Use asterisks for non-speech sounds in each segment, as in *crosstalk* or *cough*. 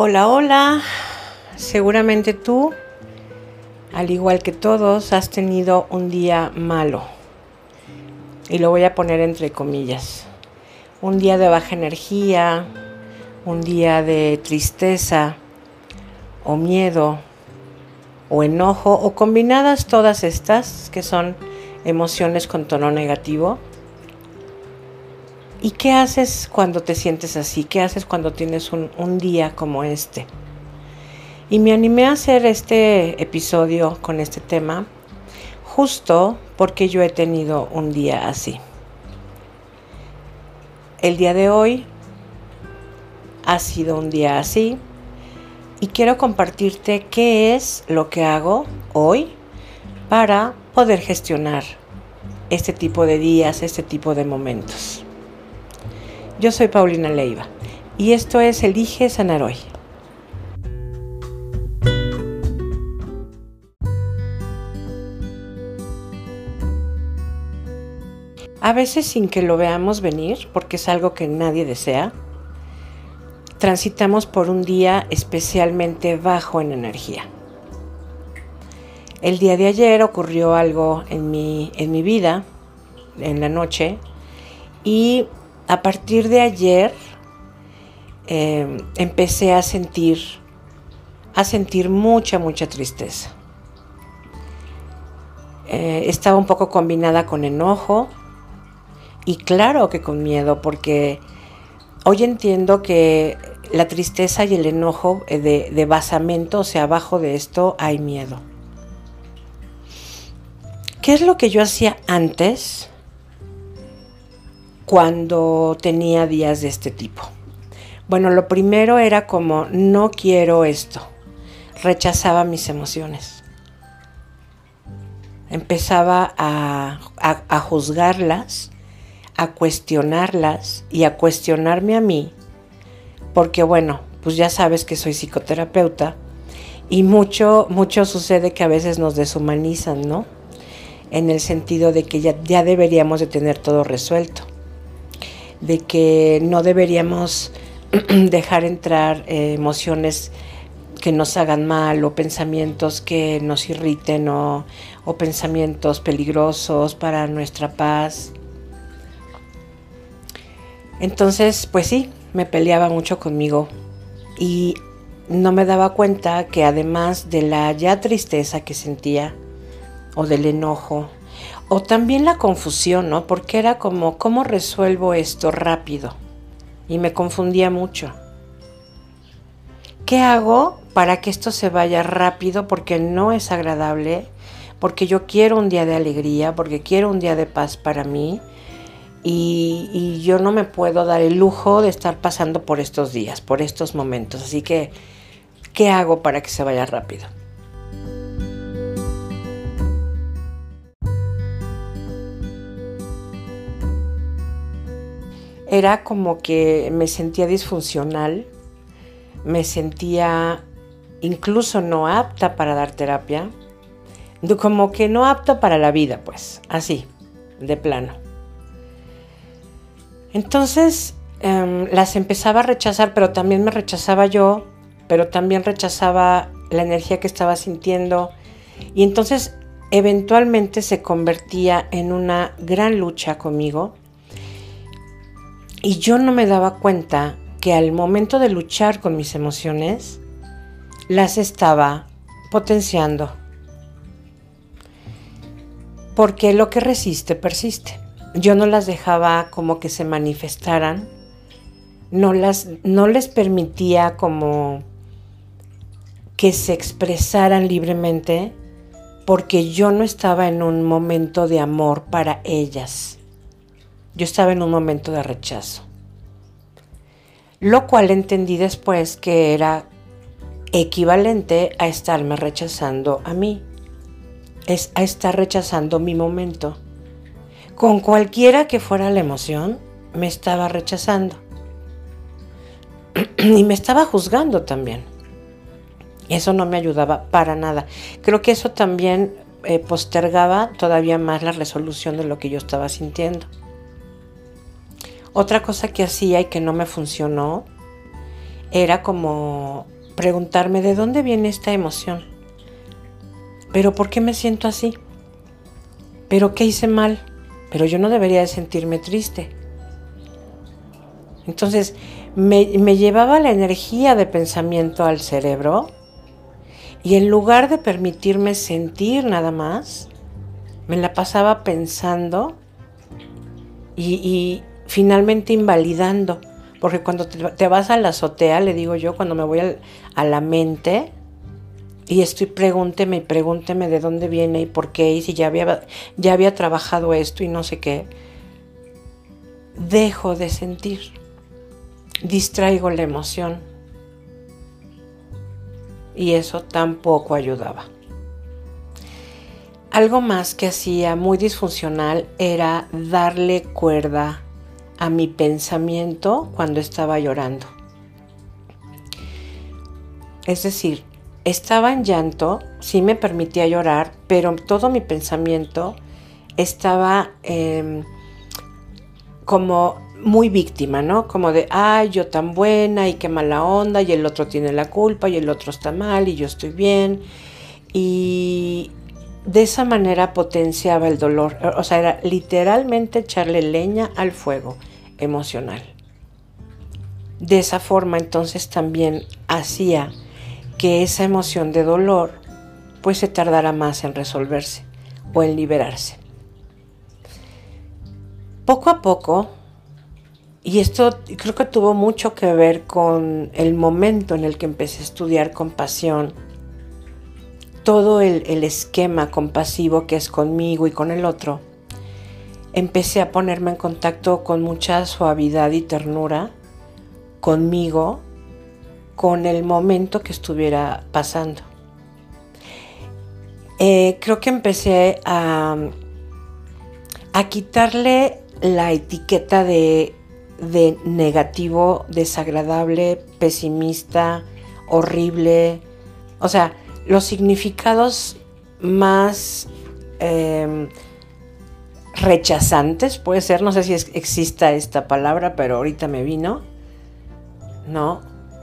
Hola, hola. Seguramente tú, al igual que todos, has tenido un día malo. Y lo voy a poner entre comillas. Un día de baja energía, un día de tristeza o miedo o enojo o combinadas todas estas que son emociones con tono negativo. ¿Y qué haces cuando te sientes así? ¿Qué haces cuando tienes un, un, día como este? Y me animé a hacer este episodio con este tema justo porque yo he tenido un día así. El día de hoy ha sido un día así y quiero compartirte qué es lo que hago hoy para poder gestionar este tipo de días, este tipo de momentos. Yo soy Paulina Leiva y esto es Elige Sanar Hoy. A veces sin que lo veamos venir, porque es algo que nadie desea, transitamos por un día especialmente bajo en energía. El día de ayer ocurrió algo en mi, en mi vida, en la noche, y a partir de ayer eh, empecé a sentir, a sentir mucha, mucha tristeza. Eh, estaba un poco combinada con enojo y claro que con miedo, porque hoy entiendo que la tristeza y el enojo de, de basamento, o sea, abajo de esto hay miedo. ¿Qué es lo que yo hacía antes? Cuando tenía días de este tipo? Bueno, lo primero era como, no quiero esto. Rechazaba mis emociones. Empezaba a, juzgarlas, a cuestionarlas y a cuestionarme a mí, porque bueno, pues ya sabes que soy psicoterapeuta y mucho, mucho sucede que a veces nos deshumanizan, ¿no? En el sentido de que ya, ya deberíamos de tener todo resuelto de que no deberíamos *clears throat* dejar entrar eh, emociones que nos hagan mal o pensamientos que nos irriten o, o pensamientos peligrosos para nuestra paz. Entonces, pues sí, me peleaba mucho conmigo y no me daba cuenta que además de la ya tristeza que sentía o del enojo o también la confusión, ¿no? Porque era como, ¿cómo resuelvo esto rápido? Y me confundía mucho. ¿Qué hago para que esto se vaya rápido? Porque no es agradable, porque yo quiero un día de alegría, porque quiero un día de paz para mí. Y, y, yo no me puedo dar el lujo de estar pasando por estos días, por estos momentos. Así que, ¿qué hago para que se vaya rápido? Era como que me sentía disfuncional, me sentía incluso no apta para dar terapia, como que no apta para la vida, pues, así, de plano. Entonces um, las empezaba a rechazar, pero también me rechazaba yo, pero también rechazaba la energía que estaba sintiendo. Y entonces eventualmente se convertía en una gran lucha conmigo y yo no me daba cuenta que al momento de luchar con mis emociones, las estaba potenciando. Porque lo que resiste, persiste. Yo no las dejaba como que se manifestaran, no, las, no les permitía como que se expresaran libremente porque yo no estaba en un momento de amor para ellas yo estaba en un momento de rechazo. Lo cual entendí después que era equivalente a estarme rechazando a mí. Es a estar rechazando mi momento. Con cualquiera que fuera la emoción, me estaba rechazando. *clears throat* y me estaba juzgando también. Eso no me ayudaba para nada. Creo que eso también eh, postergaba todavía más la resolución de lo que yo estaba sintiendo. Otra cosa que hacía y que no me funcionó era como preguntarme de dónde viene esta emoción. Pero ¿por qué me siento así? ¿Pero qué hice mal? Pero yo no debería de sentirme triste. Entonces me, llevaba la energía de pensamiento al cerebro y en lugar de permitirme sentir nada más, me la pasaba pensando y, finalmente invalidando. Porque cuando te, vas a la azotea, le digo yo, cuando me voy a la mente y estoy pregúnteme y pregúnteme de dónde viene y por qué y si ya había, ya había trabajado esto y no sé qué, dejo de sentir, distraigo la emoción y eso tampoco ayudaba. Algo más que hacía muy disfuncional era darle cuerda a mi pensamiento cuando estaba llorando. Es decir, estaba en llanto, sí me permitía llorar, pero todo mi pensamiento estaba em, como muy víctima, ¿no? Como de, ay, yo tan buena y qué mala onda, y el otro tiene la culpa, y el otro está mal, y yo estoy bien. Y de esa manera potenciaba el dolor. O sea, era literalmente echarle leña al fuego emocional. De esa forma entonces también hacía que esa emoción de dolor pues se tardara más en resolverse o en liberarse. Poco a poco, y esto creo que tuvo mucho que ver con el momento en el que empecé a estudiar compasión, todo el, el esquema compasivo que es conmigo y con el otro, empecé a ponerme en contacto con mucha suavidad y ternura conmigo, con el momento que estuviera pasando. Eh, creo que empecé a, a quitarle la etiqueta de, de negativo, desagradable, pesimista, horrible. O sea, los significados más em, rechazantes, puede ser, no sé si exista esta palabra, pero ahorita me vino, ¿no?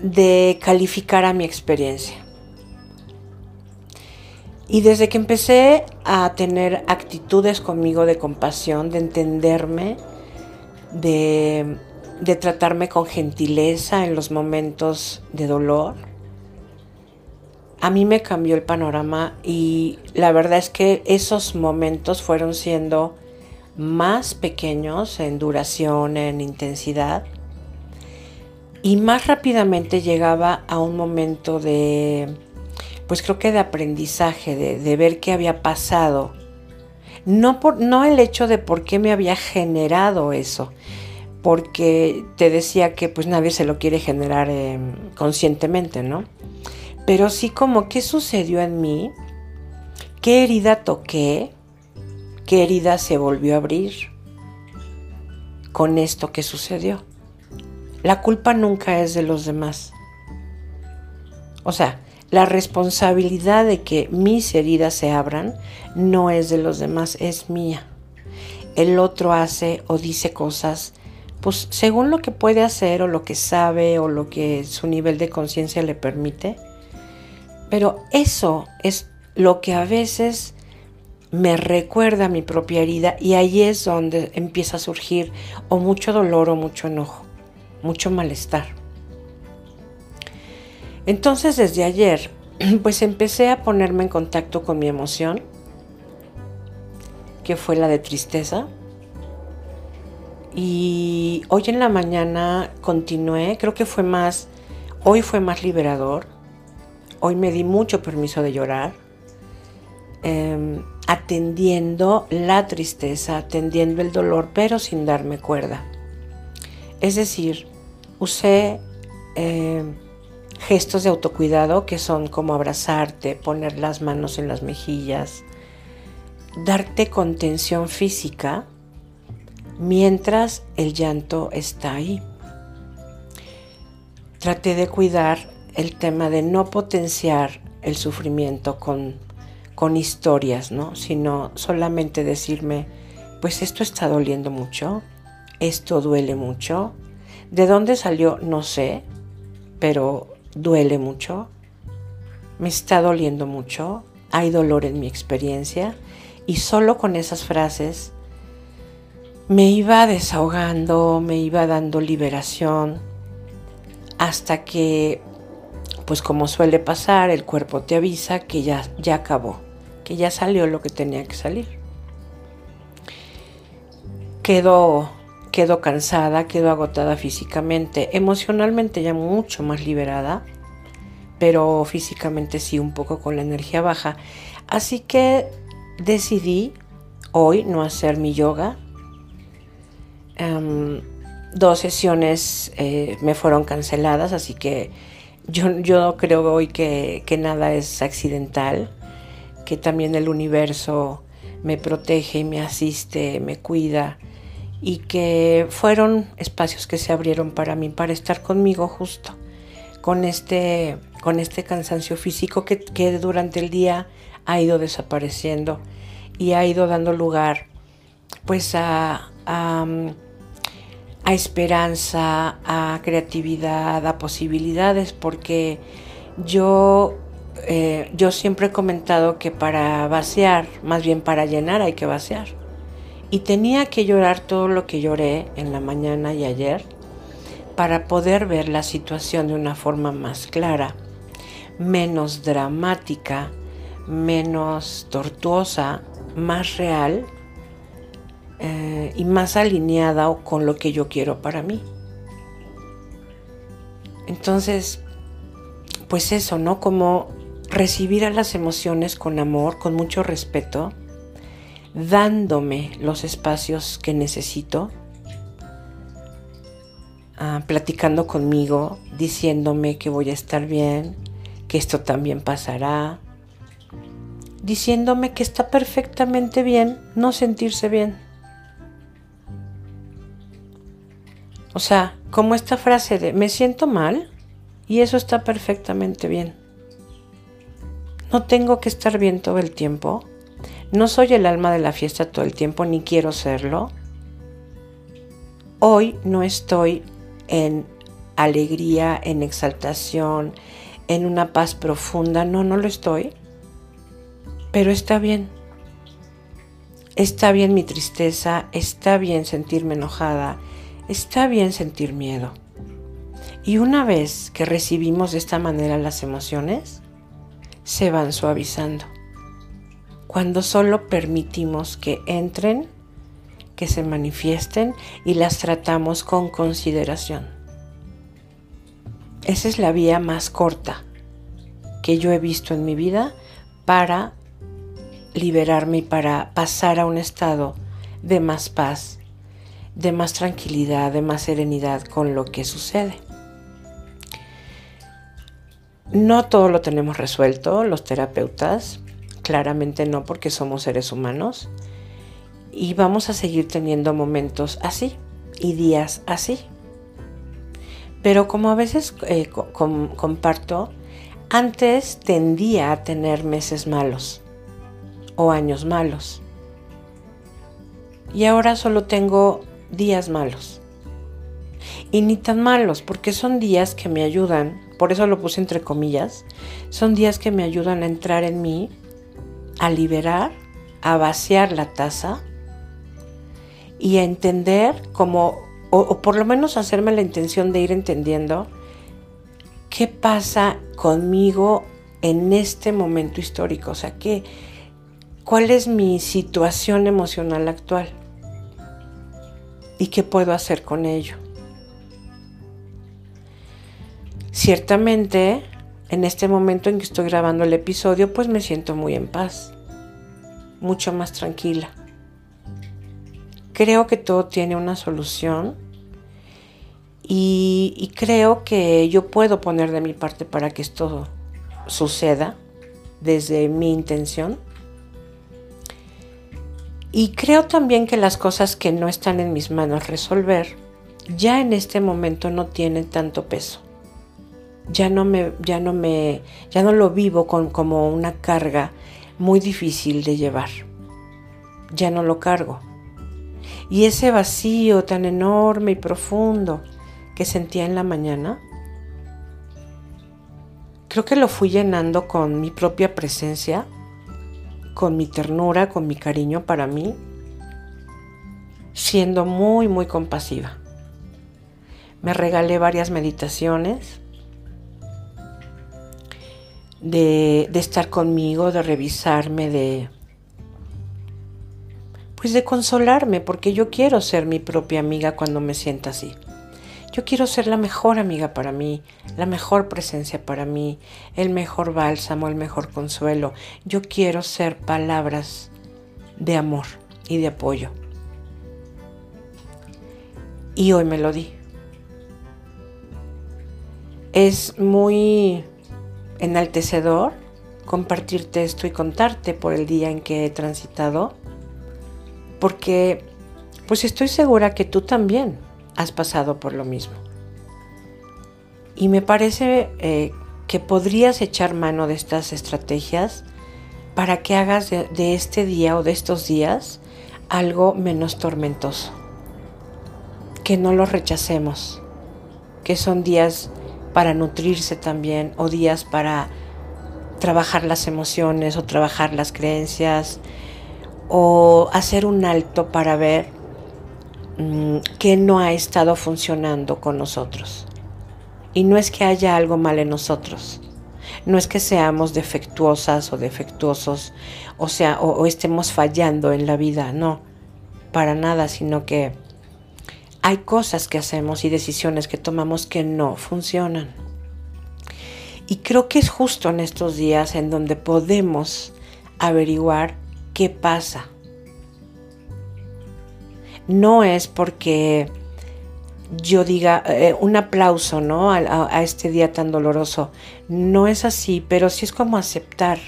De calificar a mi experiencia. Y desde que empecé a tener actitudes conmigo de compasión, de entenderme, de, de tratarme con gentileza en los momentos de dolor, a mí me cambió el panorama y la verdad es que esos momentos fueron siendo más pequeños en duración, en intensidad, y más rápidamente llegaba a un momento de, pues creo que de aprendizaje, de, ver qué había pasado. No, por, no el hecho de por qué me había generado eso, porque te decía que pues nadie se lo quiere generar em, conscientemente, ¿no? Pero sí como qué sucedió en mí, qué herida toqué, qué herida se volvió a abrir con esto que sucedió. La culpa nunca es de los demás. O sea, la responsabilidad de que mis heridas se abran no es de los demás, es mía. El otro hace o dice cosas, pues según lo que puede hacer o lo que sabe o lo que su nivel de conciencia le permite. Pero eso es lo que a veces me recuerda mi propia herida y ahí es donde empieza a surgir o mucho dolor o mucho enojo, mucho malestar. Entonces desde ayer *clears throat* pues empecé a ponerme en contacto con mi emoción, que fue la de tristeza. Y hoy en la mañana continué, creo que fue más, hoy fue más liberador, hoy me di mucho permiso de llorar. Em, atendiendo la tristeza, atendiendo el dolor, pero sin darme cuerda. Es decir, usé eh, gestos de autocuidado que son como abrazarte, poner las manos en las mejillas, darte contención física mientras el llanto está ahí. Traté de cuidar el tema de no potenciar el sufrimiento con con historias, ¿no? Sino solamente decirme, pues esto está doliendo mucho, esto duele mucho, ¿de dónde salió? No sé, pero duele mucho, me está doliendo mucho, hay dolor en mi experiencia y solo con esas frases me iba desahogando, me iba dando liberación hasta que, pues como suele pasar, el cuerpo te avisa que ya, ya acabó, que ya salió lo que tenía que salir. Quedo, quedo cansada, quedo agotada físicamente, emocionalmente ya mucho más liberada, pero físicamente sí un poco con la energía baja. Así que decidí hoy no hacer mi yoga. Em, dos sesiones eh, me fueron canceladas, así que yo, yo creo hoy que, que, nada es accidental, que también el universo me protege y me asiste, me cuida y que fueron espacios que se abrieron para mí, para estar conmigo justo, con este, con este cansancio físico que, durante el día ha ido desapareciendo y ha ido dando lugar pues a, a, esperanza, a creatividad, a posibilidades, porque yo, eh, yo siempre he comentado que para vaciar, más bien para llenar hay que vaciar. Y tenía que llorar todo lo que lloré en la mañana y ayer para poder ver la situación de una forma más clara, menos dramática, menos tortuosa, más real eh, y más alineada con lo que yo quiero para mí. Entonces, pues eso, ¿no? Como recibir a las emociones con amor, con mucho respeto, dándome los espacios que necesito, ah, platicando conmigo, diciéndome que voy a estar bien, que esto también pasará, diciéndome que está perfectamente bien no sentirse bien. O sea, como esta frase de me siento mal y eso está perfectamente bien. No tengo que estar bien todo el tiempo. No soy el alma de la fiesta todo el tiempo, ni quiero serlo. Hoy no estoy en alegría, en exaltación, en una paz profunda. No, no lo estoy. Pero está bien. Está bien mi tristeza, está bien sentirme enojada, está bien sentir miedo. Y una vez que recibimos de esta manera las emociones, se van suavizando. Cuando solo permitimos que entren, que se manifiesten y las tratamos con consideración. Esa es la vía más corta que yo he visto en mi vida para liberarme y para pasar a un estado de más paz, de más tranquilidad, de más serenidad con lo que sucede. No todo lo tenemos resuelto los terapeutas, claramente no porque somos seres humanos y vamos a seguir teniendo momentos así y días así. Pero como a veces eh, comparto, antes tendía a tener meses malos o años malos. Y ahora solo tengo días malos. Y ni tan malos, porque son días que me ayudan, por eso lo puse entre comillas, son días que me ayudan a entrar en mí, a liberar, a vaciar la taza y a entender como, o, o por lo menos hacerme la intención de ir entendiendo qué pasa conmigo en este momento histórico, o sea, qué, cuál es mi situación emocional actual y qué puedo hacer con ello. Ciertamente, en este momento en que estoy grabando el episodio, pues me siento muy en paz, mucho más tranquila. Creo que todo tiene una solución y, y creo que yo puedo poner de mi parte para que esto suceda desde mi intención y creo también que las cosas que no están en mis manos resolver, ya en este momento no tienen tanto peso. Ya no me, ya no me, ya no lo vivo con, como una carga muy difícil de llevar. Ya no lo cargo. Y ese vacío tan enorme y profundo que sentía en la mañana, creo que lo fui llenando con mi propia presencia, con mi ternura, con mi cariño para mí, siendo muy, muy compasiva. Me regalé varias meditaciones de, estar conmigo, de revisarme, de pues de consolarme, porque yo quiero ser mi propia amiga cuando me sienta así. Yo quiero ser la mejor amiga para mí, la mejor presencia para mí, el mejor bálsamo, el mejor consuelo. Yo quiero ser palabras de amor y de apoyo. Y hoy me lo di. Es muy enaltecedor compartirte esto y contarte por el día en que he transitado, porque pues estoy segura que tú también has pasado por lo mismo. Y me parece eh, que podrías echar mano de estas estrategias para que hagas de, de este día o de estos días algo menos tormentoso. Que no los rechacemos, que son días para nutrirse también o días para trabajar las emociones o trabajar las creencias o hacer un alto para ver Mm, que no ha estado funcionando con nosotros. Y no es que haya algo mal en nosotros. No es que seamos defectuosas o defectuosos, o sea, o estemos fallando en la vida, no, para nada, sino que hay cosas que hacemos y decisiones que tomamos que no funcionan. Y creo que es justo en estos días en donde podemos averiguar qué pasa no es porque yo diga eh, un aplauso, ¿no? A, este día tan doloroso. No es así, pero sí es como aceptar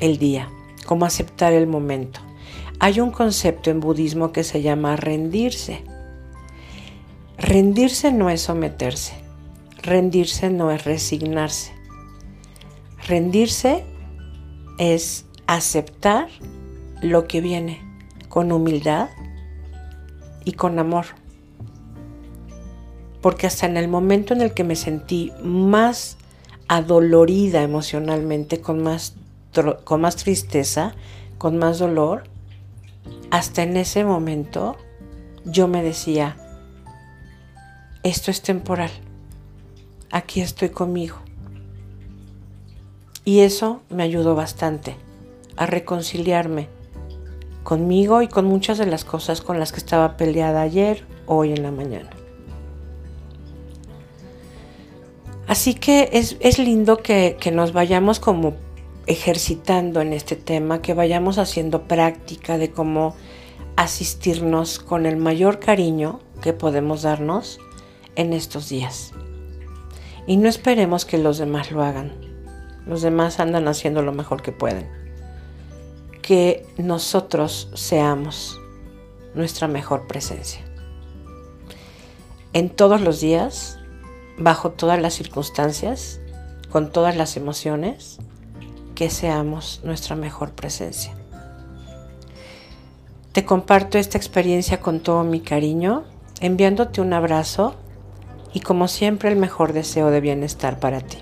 el día, como aceptar el momento. Hay un concepto en budismo que se llama rendirse. Rendirse no es someterse. Rendirse no es resignarse. Rendirse es aceptar lo que viene con humildad y con amor. Porque hasta en el momento en el que me sentí más adolorida emocionalmente, con más, con más tristeza, con más dolor, hasta en ese momento yo me decía, esto es temporal, aquí estoy conmigo. Y eso me ayudó bastante a reconciliarme conmigo y con muchas de las cosas con las que estaba peleada ayer, hoy en la mañana. Así que es, lindo que, que nos vayamos como ejercitando en este tema, que vayamos haciendo práctica de cómo asistirnos con el mayor cariño que podemos darnos en estos días. Y no esperemos que los demás lo hagan. Los demás andan haciendo lo mejor que pueden que nosotros seamos nuestra mejor presencia. En todos los días, bajo todas las circunstancias, con todas las emociones, que seamos nuestra mejor presencia. Te comparto esta experiencia con todo mi cariño, enviándote un abrazo y como siempre el mejor deseo de bienestar para ti.